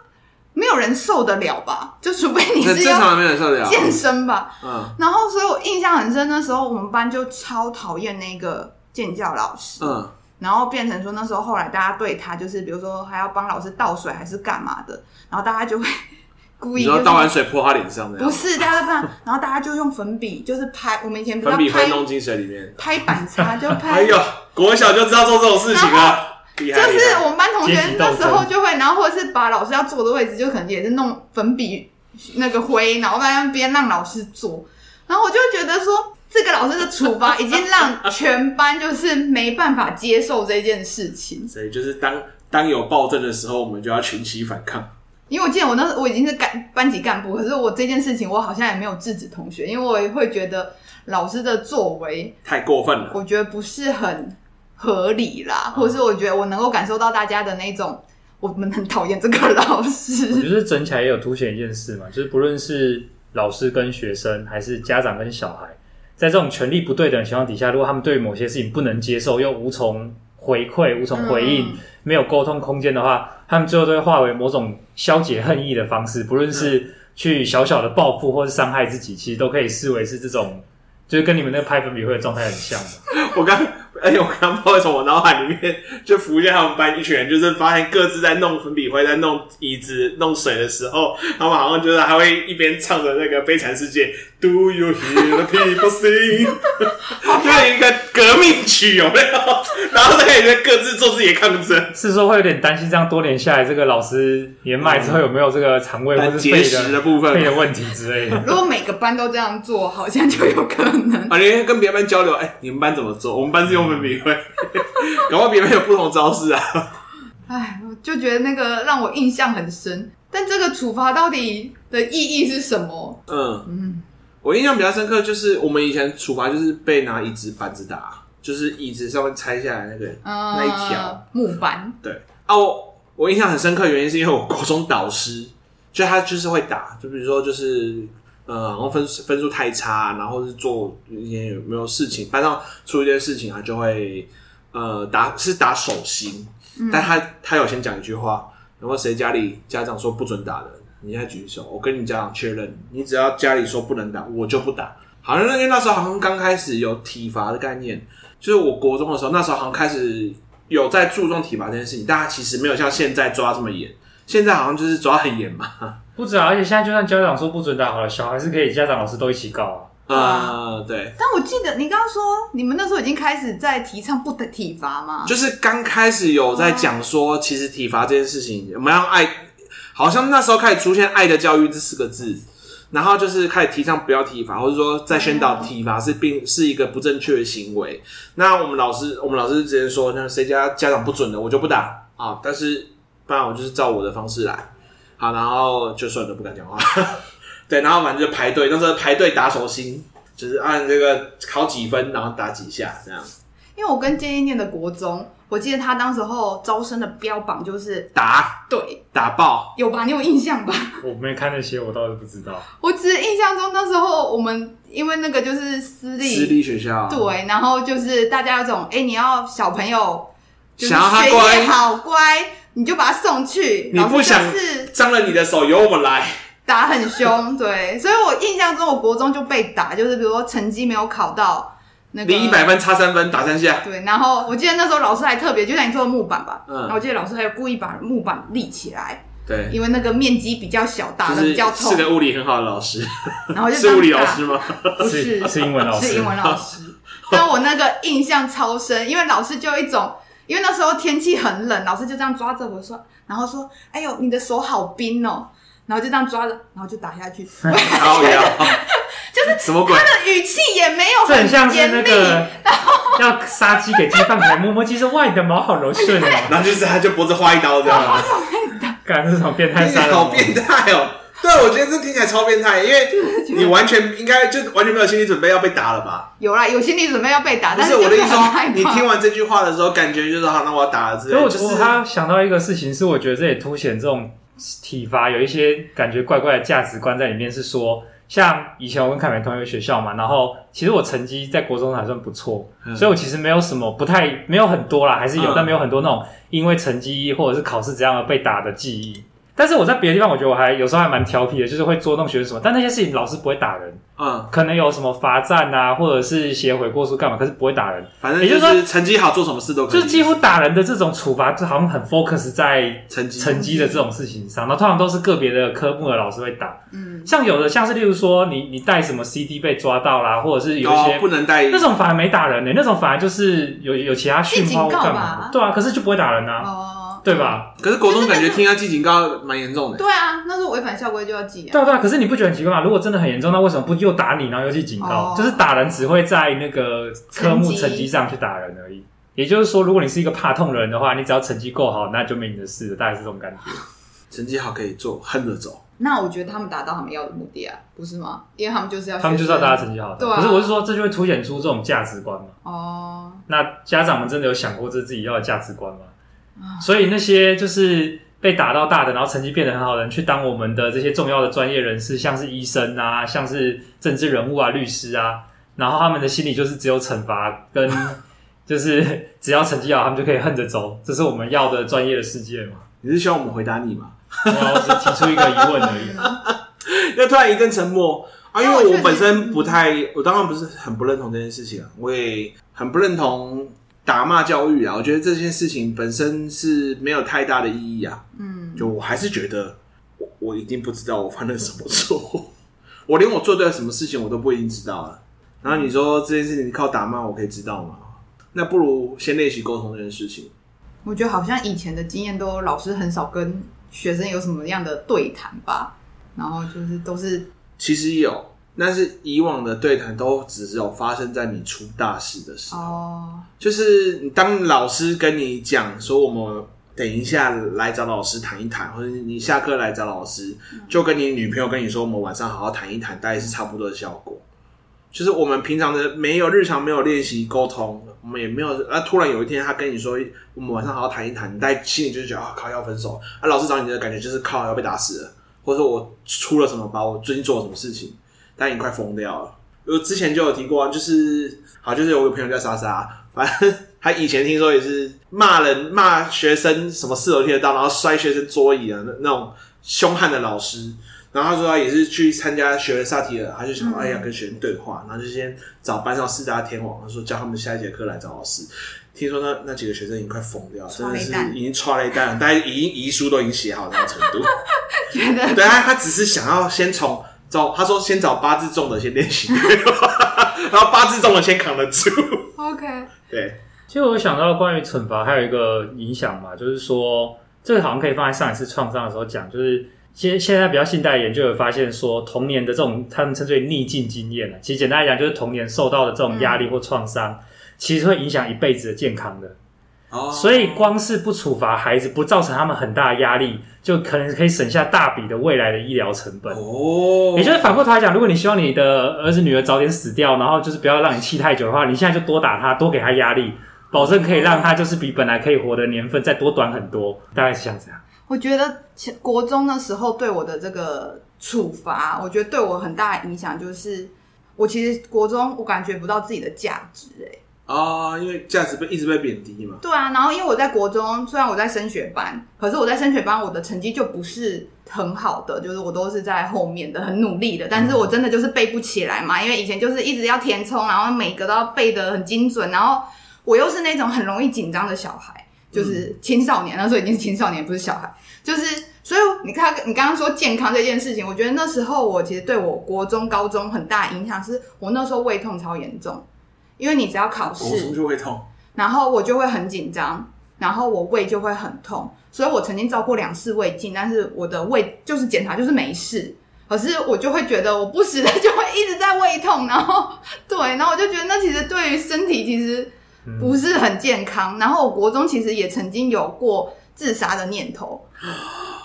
没有人受得了吧？就除非你是要健身吧。嗯。然后，所以我印象很深。那时候我们班就超讨厌那个健教老师。嗯。然后变成说，那时候后来大家对他就是，比如说还要帮老师倒水还是干嘛的，然后大家就会 故意、就是、倒完水泼他脸上的。不是，大家这样，然后大家就用粉笔，就是拍。我们以前粉笔会弄进水里面，拍板擦就拍。哎呦。国小就知道做这种事情啊！就是我们班同学那时候就会，然后或者是把老师要坐的位置，就可能也是弄粉笔那个灰，然后在那边让老师坐。然后我就觉得说，这个老师的处罚已经让全班就是没办法接受这件事情。所以就是当当有暴政的时候，我们就要群起反抗。因为我记得我那时我已经是干班级干部，可是我这件事情我好像也没有制止同学，因为我也会觉得老师的作为太过分了，我觉得不是很。合理啦，或者是我觉得我能够感受到大家的那种，我们很讨厌这个老师。我觉得整起来也有凸显一件事嘛，就是不论是老师跟学生，还是家长跟小孩，在这种权力不对等的情况底下，如果他们对某些事情不能接受，又无从回馈、无从回应，嗯、没有沟通空间的话，他们最后都会化为某种消解恨意的方式，不论是去小小的报复，或是伤害自己，其实都可以视为是这种，就是跟你们那个拍粉笔会的状态很像的。我刚。而且我刚刚不会从我脑海里面就浮现他们班一群人，就是发现各自在弄粉笔灰、在弄椅子、弄水的时候，他们好像就是还会一边唱着那个《悲惨世界》，Do you hear the people sing？就是一个革命曲，有没有？然后在里面各自做自己的抗争。是说会有点担心，这样多年下来，这个老师年迈之后有没有这个肠胃或者是肺的，的部分肺的问题之类的？如果每个班都这样做，好像就有可能。啊，你跟别班交流，哎、欸，你们班怎么做？我们班是用。粉笔灰，搞不好别人有不同招式啊！哎，我就觉得那个让我印象很深。但这个处罚到底的意义是什么？嗯嗯，我印象比较深刻，就是我们以前处罚就是被拿椅子板子打，就是椅子上面拆下来那个、嗯、那一条木板。对啊，我我印象很深刻，原因是因为我国中导师，就他就是会打，就比如说就是。呃，然后分分数太差，然后是做一些有没有事情，班上出一件事情啊，就会呃打是打手心，嗯、但他他有先讲一句话，然后谁家里家长说不准打的，你再举手，我跟你家长确认，你只要家里说不能打，我就不打。好像因为那时候好像刚开始有体罚的概念，就是我国中的时候，那时候好像开始有在注重体罚这件事情，大家其实没有像现在抓这么严，现在好像就是抓很严嘛。不止啊，而且现在就算家长说不准打好了，小孩是可以家长老师都一起告啊。啊、呃，对。但我记得你刚刚说，你们那时候已经开始在提倡不得体罚吗？就是刚开始有在讲说，其实体罚这件事情，我们要爱，好像那时候开始出现“爱的教育”这四个字，然后就是开始提倡不要体罚，或者说在宣导体罚是并是一个不正确的行为。那我们老师，我们老师直接说，那谁家家长不准的，我就不打啊。但是不然我就是照我的方式来。好，然后就算了，不敢讲话。对，然后反正就排队，那时候排队打手心，就是按这个考几分，然后打几下这样。因为我跟建议念的国中，我记得他当时候招生的标榜就是打，对，打爆，有吧？你有印象吧？我没看那些，我倒是不知道。我只印象中那时候我们因为那个就是私立私立学校，对，然后就是大家有种哎，你要小朋友就是想要他乖，好乖。你就把他送去，你不想脏了你的手，由我们来。打很凶，对，所以我印象中，我国中就被打，就是比如说成绩没有考到那个，离一百分差三分，打三下。对，然后我记得那时候老师还特别，就像你说的木板吧，嗯，然后我记得老师还有故意把木板立起来，对，因为那个面积比较小，打的比较痛。是个物理很好的老师，然后就 是物理老师吗？不是，是英文老师，是英文老师。但我那个印象超深，因为老师就有一种。因为那时候天气很冷，老师就这样抓着我说，然后说：“哎呦，你的手好冰哦。”然后就这样抓着，然后就打下去。好呀，就是什么鬼？他的语气也没有很严厉，然后要杀鸡给鸡放起来摸摸鸡，说哇，你的毛好柔顺哦。然后就是他就脖子划一刀这样吗？干这是什么变态杀人？好变态哦！对，我觉得这听起来超变态，因为你完全应该就完全没有心理准备要被打了吧？有啦，有心理准备要被打，但是我的意思说，你听完这句话的时候，感觉就是好，那我要打了之类。所以我就是他想到一个事情，是我觉得这也凸显这种体罚有一些感觉怪怪的价值观在里面，是说。像以前我跟凯美同一个学校嘛，然后其实我成绩在国中还算不错，嗯、所以我其实没有什么不太没有很多啦，还是有，嗯、但没有很多那种因为成绩或者是考试这样而被打的记忆。但是我在别的地方，我觉得我还有时候还蛮调皮的，就是会捉弄学生什么。但那些事情老师不会打人，嗯，可能有什么罚站啊，或者是写悔过书干嘛，可是不会打人。反正也就是说，成绩好做什么事都可以。就是几乎打人的这种处罚，就好像很 focus 在成绩成绩的这种事情上。然后通常都是个别的科目的老师会打。嗯，像有的像是例如说你你带什么 CD 被抓到啦，或者是有一些、哦、不能带那种反而没打人呢、欸，那种反而就是有有其他训话干嘛？对啊，可是就不会打人啊。哦对吧？可是国中感觉听他记警告蛮严重的。对啊，那是违反校规就要记啊。对啊对啊，可是你不觉得很奇怪吗？如果真的很严重，那为什么不又打你，然后又记警告？哦、就是打人只会在那个科目成绩上去打人而已。也就是说，如果你是一个怕痛的人的话，你只要成绩够好，那就没你的事了。大概是这种感觉。成绩好可以做，横着走。那我觉得他们达到他们要的目的啊，不是吗？因为他们就是要他们就是要大家成绩好。对啊。可是我是说，这就会凸显出这种价值观嘛。哦。那家长们真的有想过这是自己要的价值观吗？所以那些就是被打到大的，然后成绩变得很好的人，去当我们的这些重要的专业人士，像是医生啊，像是政治人物啊、律师啊，然后他们的心里就是只有惩罚跟就是只要成绩好，他们就可以横着走，这是我们要的专业的世界吗？你是希望我们回答你吗？我只提出一个疑问而已。那突然一阵沉默啊，因为我本身不太，我当然不是很不认同这件事情啊，我也很不认同。打骂教育啊，我觉得这件事情本身是没有太大的意义啊。嗯，就我还是觉得我我一定不知道我犯了什么错，我连我做对了什么事情我都不一定知道了。然后你说这件事情靠打骂我可以知道吗？那不如先练习沟通这件事情。我觉得好像以前的经验都老师很少跟学生有什么样的对谈吧，然后就是都是其实有。但是以往的对谈都只有发生在你出大事的时候，oh. 就是你当老师跟你讲说，我们等一下来找老师谈一谈，或者你下课来找老师，就跟你女朋友跟你说，我们晚上好好谈一谈，大概是差不多的效果。就是我们平常的没有日常没有练习沟通，我们也没有啊，突然有一天他跟你说，我们晚上好好谈一谈，你在心里就是觉得啊，靠要分手啊，老师找你的感觉就是靠要被打死了，或者说我出了什么包，我最近做了什么事情。但已经快疯掉了。我之前就有提过，就是好，就是有个朋友叫莎莎，反正 他以前听说也是骂人、骂学生，什么事都听得到，然后摔学生桌椅的那那种凶悍的老师。然后他说他也是去参加学萨提尔，他就想说哎呀跟学生对话，然后就先找班上四大天王，他说叫他们下一节课来找老师。听说那那几个学生已经快疯掉了，真的是已经剉咧等，大家已经遗书都已经写好那种程度。对啊，他只是想要先从。找他说先找八字重的先练习，然后八字重的先扛得住。OK，对。其实我想到关于惩罚还有一个影响嘛，就是说这个好像可以放在上一次创伤的时候讲，就是现现在比较现代研究有发现说，童年的这种他们称之为逆境经验，其实简单来讲就是童年受到的这种压力或创伤，嗯、其实会影响一辈子的健康的。哦，所以光是不处罚孩子，不造成他们很大的压力，就可能可以省下大笔的未来的医疗成本。哦，也就是反过头来讲，如果你希望你的儿子女儿早点死掉，然后就是不要让你气太久的话，你现在就多打他，多给他压力，保证可以让他就是比本来可以活的年份再多短很多。大概是像这样。我觉得国中的时候对我的这个处罚，我觉得对我很大的影响就是，我其实国中我感觉不到自己的价值、欸，哎。啊、哦，因为价值被一直被贬低嘛。对啊，然后因为我在国中，虽然我在升学班，可是我在升学班，我的成绩就不是很好的，就是我都是在后面的，很努力的，但是我真的就是背不起来嘛，因为以前就是一直要填充，然后每个都要背的很精准，然后我又是那种很容易紧张的小孩，就是青少年，那时候已经是青少年，不是小孩，就是所以你看你刚刚说健康这件事情，我觉得那时候我其实对我国中、高中很大影响，是我那时候胃痛超严重。因为你只要考试，就会痛，然后我就会很紧张，然后我胃就会很痛，所以我曾经照过两次胃镜，但是我的胃就是检查就是没事，可是我就会觉得我不时的就会一直在胃痛，然后对，然后我就觉得那其实对于身体其实不是很健康。然后我国中其实也曾经有过自杀的念头，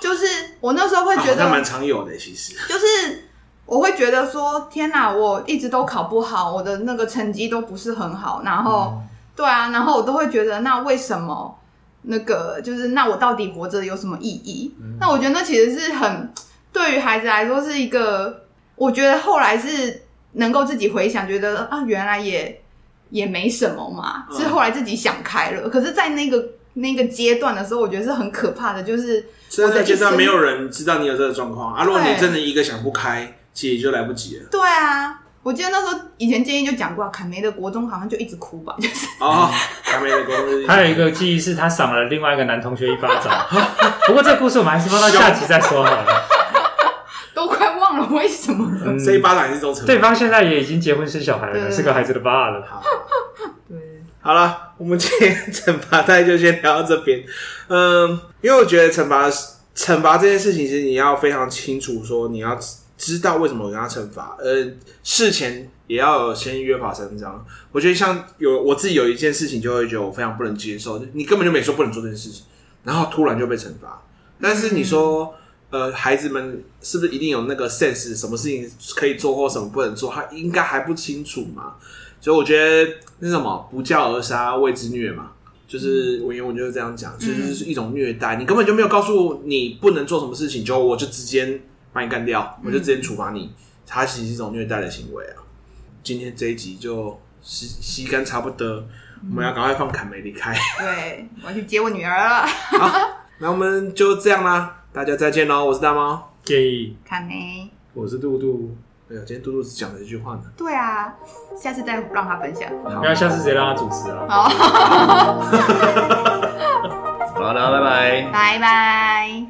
就是我那时候会觉得蛮常有的，其实就是我会觉得说，天哪，我一直都考不好，我的那个成绩都不是很好，然后对啊，然后我都会觉得，那为什么那个就是那我到底活着有什么意义？那我觉得那其实是很对于孩子来说是一个，我觉得后来是能够自己回想，觉得啊，原来也也没什么嘛，是后来自己想开了。可是，在那个那个阶段的时候，我觉得是很可怕的，就是在那阶段没有人知道你有这个状况啊。如果你真的一个想不开，其实就来不及了。对啊，我记得那时候以前建议就讲过，凯梅的国中好像就一直哭吧，就是哦，凯梅的国中。还有一个记忆是他赏了另外一个男同学一巴掌。不过这个故事我们还是放到下集再说好了。都快忘了为什么了。这一巴掌也是这种惩罚。对方现在也已经结婚生小孩了，是个孩子的爸了。好，对，好了，我们今天惩罚大概就先聊到这边。嗯，因为我觉得惩罚惩罚这件事情，其实你要非常清楚，说你要知道为什么我跟他惩罚。呃，事前也要先约法三章。我觉得像有我自己有一件事情，就会觉得我非常不能接受。你根本就没说不能做这件事情，然后突然就被惩罚。但是你说。呃，孩子们是不是一定有那个 sense？什么事情可以做或什么不能做？他应该还不清楚嘛？所以我觉得那什么不教而杀谓之虐嘛，就是文言文就是这样讲，其实是一种虐待。你根本就没有告诉你不能做什么事情，就我就直接把你干掉，我就直接处罚你，它其实是一种虐待的行为啊。今天这一集就吸吸干差不多，我们要赶快放凯梅离开。对，我要去接我女儿了。好，那我们就这样啦。大家再见喽！我是大猫，建议凯梅，我是杜杜。哎呀，今天杜杜只讲了一句话呢。对啊，下次再让他分享。不要下次直接让他主持啊。好，好了，拜拜，拜拜。